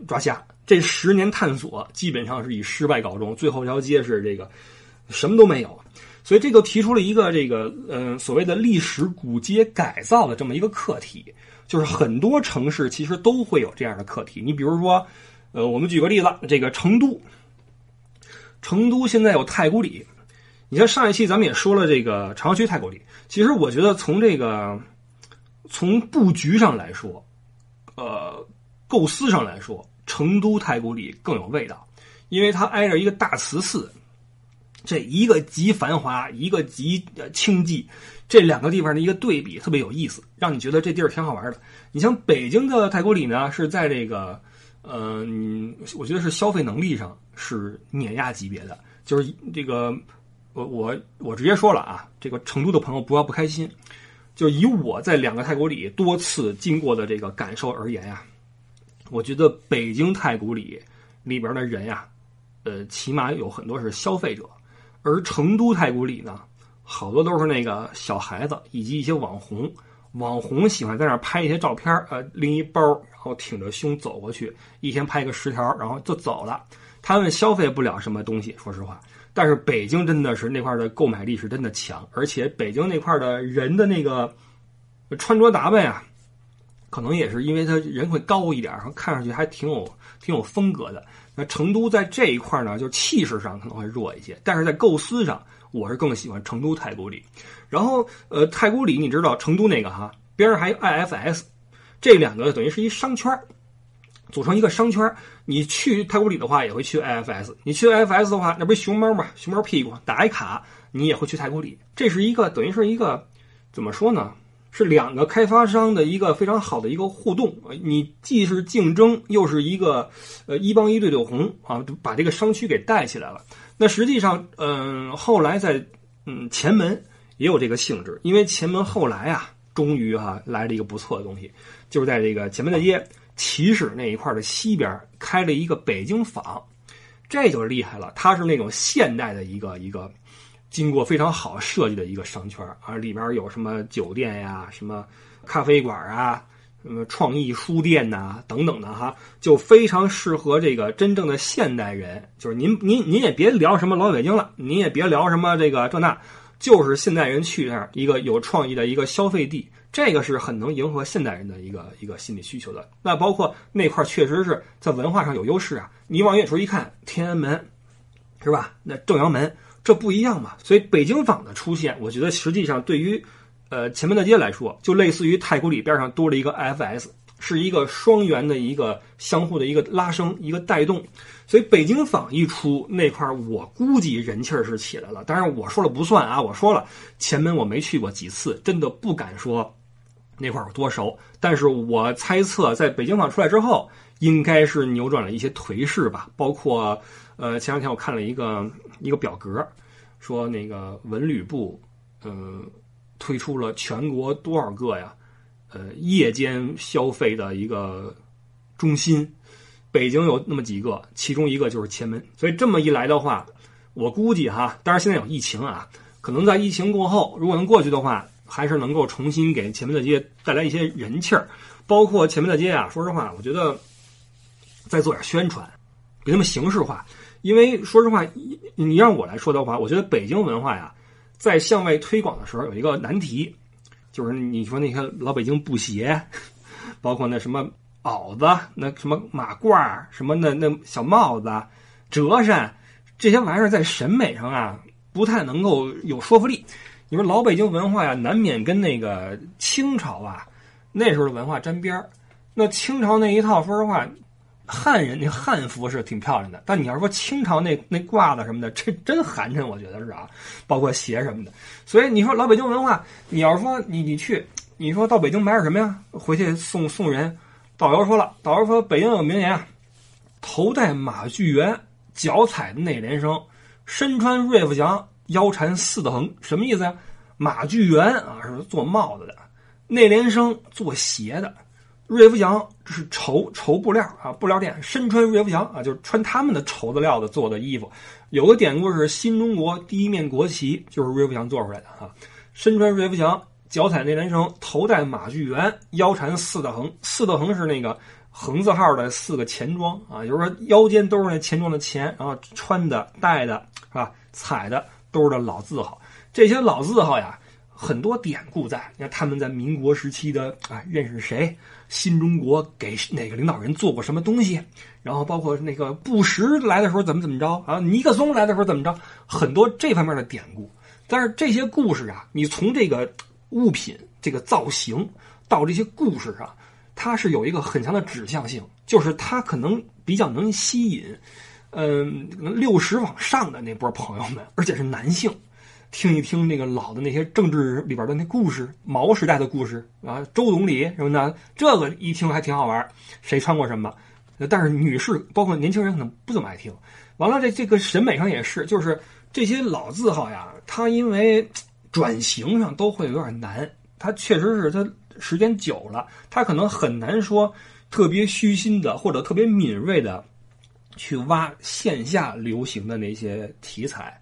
Speaker 1: 抓瞎。这十年探索基本上是以失败告终，最后一条街是这个什么都没有。所以这就提出了一个这个嗯所谓的历史古街改造的这么一个课题，就是很多城市其实都会有这样的课题。你比如说，呃，我们举个例子，这个成都，成都现在有太古里。你像上一期咱们也说了这个朝阳区太古里，其实我觉得从这个。从布局上来说，呃，构思上来说，成都太古里更有味道，因为它挨着一个大慈寺，这一个极繁华，一个极清寂，这两个地方的一个对比特别有意思，让你觉得这地儿挺好玩的。你像北京的太古里呢，是在这个，嗯，我觉得是消费能力上是碾压级别的，就是这个，我我我直接说了啊，这个成都的朋友不要不开心。就以我在两个太古里多次经过的这个感受而言呀，我觉得北京太古里里边的人呀，呃，起码有很多是消费者，而成都太古里呢，好多都是那个小孩子以及一些网红，网红喜欢在那儿拍一些照片呃，拎一包，然后挺着胸走过去，一天拍个十条，然后就走了，他们消费不了什么东西，说实话。但是北京真的是那块的购买力是真的强，而且北京那块的人的那个穿着打扮呀，可能也是因为他人会高一点，然后看上去还挺有挺有风格的。那成都在这一块呢，就气势上可能会弱一些，但是在构思上，我是更喜欢成都太古里。然后呃，太古里你知道成都那个哈边上还有 IFS，这两个等于是一商圈组成一个商圈。你去太古里的话，也会去 IFS；你去 IFS 的话，那不是熊猫嘛？熊猫屁股打一卡，你也会去太古里。这是一个等于是一个怎么说呢？是两个开发商的一个非常好的一个互动。你既是竞争，又是一个呃一帮一对对红啊，把这个商区给带起来了。那实际上，嗯，后来在嗯前门也有这个性质，因为前门后来啊，终于哈来了一个不错的东西，就是在这个前门大街。起始那一块的西边开了一个北京坊，这就厉害了。它是那种现代的一个一个，经过非常好设计的一个商圈啊，里边有什么酒店呀、什么咖啡馆啊、什么创意书店呐等等的哈，就非常适合这个真正的现代人。就是您您您也别聊什么老北京了，您也别聊什么这个这那，就是现代人去那儿一个有创意的一个消费地。这个是很能迎合现代人的一个一个心理需求的。那包括那块确实是在文化上有优势啊。你往远处一看，天安门，是吧？那正阳门，这不一样嘛。所以北京坊的出现，我觉得实际上对于呃前门大街来说，就类似于太古里边上多了一个 FS，是一个双元的一个相互的一个拉升、一个带动。所以北京坊一出，那块儿我估计人气儿是起来了。当然我说了不算啊，我说了前门我没去过几次，真的不敢说。那块儿有多熟？但是我猜测，在北京坊出来之后，应该是扭转了一些颓势吧。包括，呃，前两天我看了一个一个表格，说那个文旅部，嗯，推出了全国多少个呀？呃，夜间消费的一个中心，北京有那么几个，其中一个就是前门。所以这么一来的话，我估计哈，当然现在有疫情啊，可能在疫情过后，如果能过去的话。还是能够重新给前门大街带来一些人气儿，包括前门大街啊。说实话，我觉得再做点宣传，别那么形式化。因为说实话，你让我来说的话，我觉得北京文化呀，在向外推广的时候有一个难题，就是你说那些老北京布鞋，包括那什么袄子、那什么马褂、什么那那小帽子、折扇这些玩意儿，在审美上啊，不太能够有说服力。你说老北京文化呀，难免跟那个清朝啊那时候的文化沾边儿。那清朝那一套，说实话，汉人那汉服是挺漂亮的。但你要说清朝那那褂子什么的，这真寒碜，我觉得是啊。包括鞋什么的。所以你说老北京文化，你要说你你去，你说到北京买点什么呀？回去送送人。导游说了，导游说北京有名言，头戴马具圆，脚踩内联升，身穿瑞福祥。腰缠四的横什么意思呀？马具圆啊是做帽子的，内联升做鞋的，瑞福祥是绸绸布料啊布料店，身穿瑞福祥啊就是穿他们的绸子料子做的衣服。有个典故是新中国第一面国旗就是瑞福祥做出来的哈。身穿瑞福祥，脚踩内联升，头戴马具圆，腰缠四大横。四大横是那个横字号的四个钱庄啊，就是说腰间都是那钱庄的钱，然后穿的戴的是吧？踩的。都是的老字号，这些老字号呀，很多典故在。你看他们在民国时期的啊，认识谁？新中国给哪个领导人做过什么东西？然后包括那个布什来的时候怎么怎么着啊？尼克松来的时候怎么着？很多这方面的典故。但是这些故事啊，你从这个物品这个造型到这些故事上，它是有一个很强的指向性，就是它可能比较能吸引。嗯，六十往上的那波朋友们，而且是男性，听一听那个老的那些政治里边的那故事，毛时代的故事啊，周总理什么的，这个一听还挺好玩。谁穿过什么？但是女士，包括年轻人可能不怎么爱听。完了，这这个审美上也是，就是这些老字号呀，它因为转型上都会有点难。它确实是它时间久了，它可能很难说特别虚心的或者特别敏锐的。去挖线下流行的那些题材，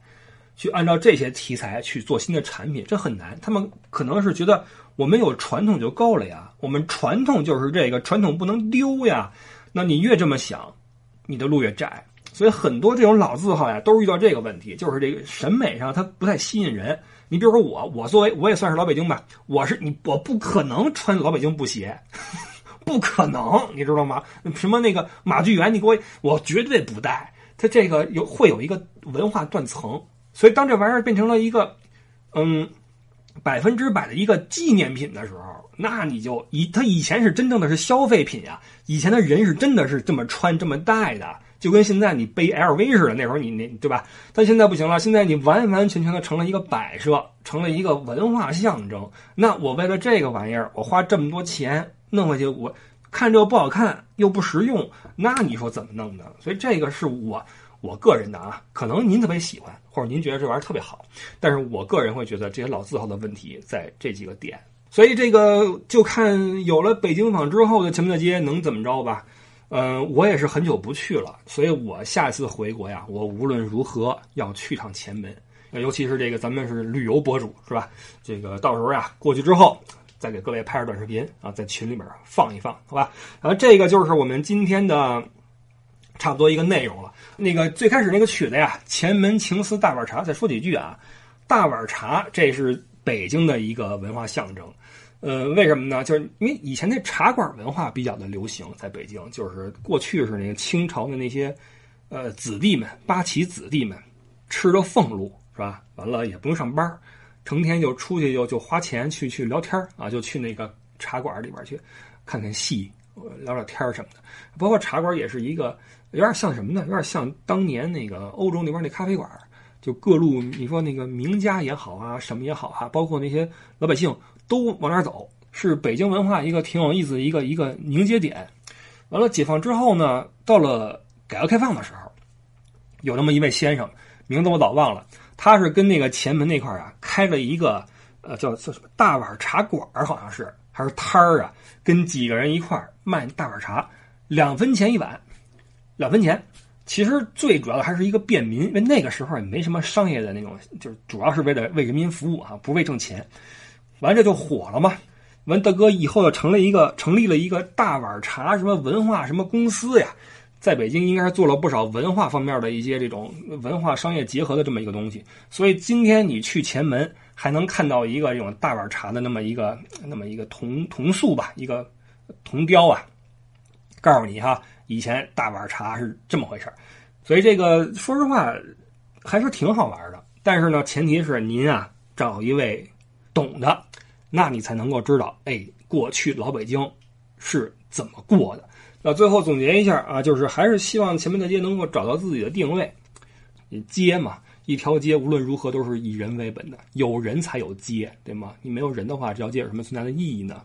Speaker 1: 去按照这些题材去做新的产品，这很难。他们可能是觉得我们有传统就够了呀，我们传统就是这个，传统不能丢呀。那你越这么想，你的路越窄。所以很多这种老字号呀，都是遇到这个问题，就是这个审美上它不太吸引人。你比如说我，我作为我也算是老北京吧，我是你，我不可能穿老北京布鞋。不可能，你知道吗？什么那个马具圆，你给我，我绝对不带。它这个有会有一个文化断层，所以当这玩意儿变成了一个，嗯，百分之百的一个纪念品的时候，那你就以他以前是真正的是消费品呀，以前的人是真的是这么穿这么戴的，就跟现在你背 LV 似的，那时候你那对吧？但现在不行了，现在你完完全全的成了一个摆设，成了一个文化象征。那我为了这个玩意儿，我花这么多钱弄回去，我看这个不好看又不实用，那你说怎么弄的？所以这个是我。我个人的啊，可能您特别喜欢，或者您觉得这玩意儿特别好，但是我个人会觉得这些老字号的问题在这几个点，所以这个就看有了北京坊之后的前门大街能怎么着吧。嗯，我也是很久不去了，所以我下次回国呀，我无论如何要去趟前门，尤其是这个咱们是旅游博主是吧？这个到时候呀过去之后，再给各位拍个短视频啊，在群里面放一放，好吧？然后这个就是我们今天的。差不多一个内容了。那个最开始那个曲子呀，《前门情思大碗茶》。再说几句啊，大碗茶这是北京的一个文化象征。呃，为什么呢？就是因为以前那茶馆文化比较的流行，在北京，就是过去是那个清朝的那些呃子弟们，八旗子弟们，吃着俸禄是吧？完了也不用上班，成天就出去就就花钱去去聊天啊，就去那个茶馆里边去看看戏，聊聊天什么的。包括茶馆也是一个。有点像什么呢？有点像当年那个欧洲那边那咖啡馆，就各路你说那个名家也好啊，什么也好啊，包括那些老百姓都往那儿走，是北京文化一个挺有意思的一个一个凝结点。完了，解放之后呢，到了改革开放的时候，有那么一位先生，名字我早忘了，他是跟那个前门那块啊开了一个呃叫叫什么大碗茶馆，好像是还是摊儿啊，跟几个人一块卖大碗茶，两分钱一碗。两分钱，其实最主要的还是一个便民，因为那个时候也没什么商业的那种，就是主要是为了为人民服务啊，不为挣钱。完这就火了嘛。完大哥以后又成了一个成立了一个大碗茶什么文化什么公司呀，在北京应该是做了不少文化方面的一些这种文化商业结合的这么一个东西。所以今天你去前门还能看到一个这种大碗茶的那么一个那么一个铜铜塑吧，一个铜雕啊，告诉你哈。以前大碗茶是这么回事所以这个说实话还是挺好玩的。但是呢，前提是您啊找一位懂的，那你才能够知道，哎，过去老北京是怎么过的。那最后总结一下啊，就是还是希望前门大街能够找到自己的定位。街嘛，一条街无论如何都是以人为本的，有人才有街，对吗？你没有人的话，这条街有什么存在的意义呢？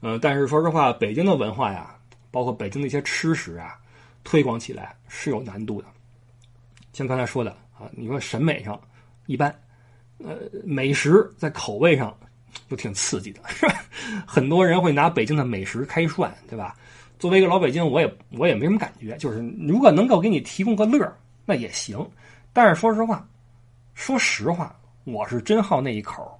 Speaker 1: 嗯，但是说实话，北京的文化呀。包括北京的一些吃食啊，推广起来是有难度的。像刚才说的啊，你说审美上一般，呃，美食在口味上就挺刺激的，是吧？很多人会拿北京的美食开涮，对吧？作为一个老北京，我也我也没什么感觉。就是如果能够给你提供个乐那也行。但是说实话，说实话，我是真好那一口。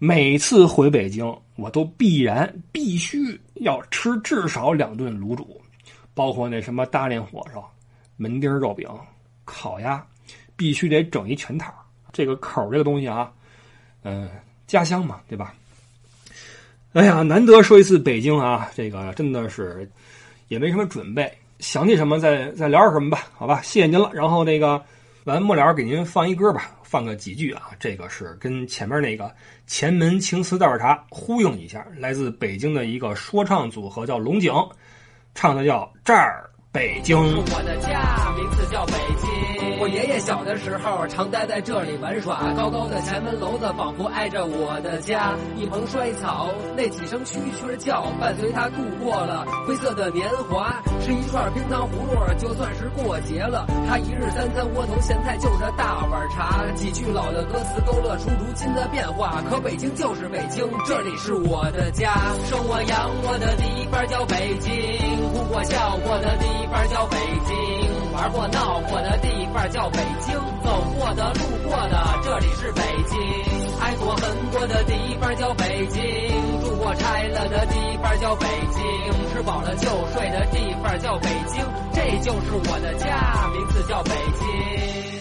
Speaker 1: 每次回北京，我都必然必须要吃至少两顿卤煮，包括那什么大连火烧、门钉肉饼、烤鸭，必须得整一全套。这个口这个东西啊，嗯，家乡嘛，对吧？哎呀，难得说一次北京啊，这个真的是也没什么准备，想起什么再再聊点什么吧，好吧？谢谢您了。然后那个完末了给您放一歌吧。放个几句啊，这个是跟前面那个前门青瓷大碗茶呼应一下，来自北京的一个说唱组合叫龙井，唱的叫这儿北京。
Speaker 2: 我的家名字叫北京。我爷爷小的时候常待在这里玩耍，高高的前门楼子仿佛挨着我的家。一蓬衰草，那几声蛐蛐叫，伴随他度过了灰色的年华。吃一串冰糖葫芦，就算是过节了。他一日三餐窝头咸菜，就着大碗茶。几句老的歌词勾勒出如今的变化。可北京就是北京，这里是我的家。生我养我的地方叫北京，哭过笑过的地方叫北京。玩过闹过的地方叫北京，走过的路过的这里是北京，爱过恨过的地方叫北京，住过拆了的地方叫北京，吃饱了就睡的地方叫北京，这就是我的家，名字叫北京。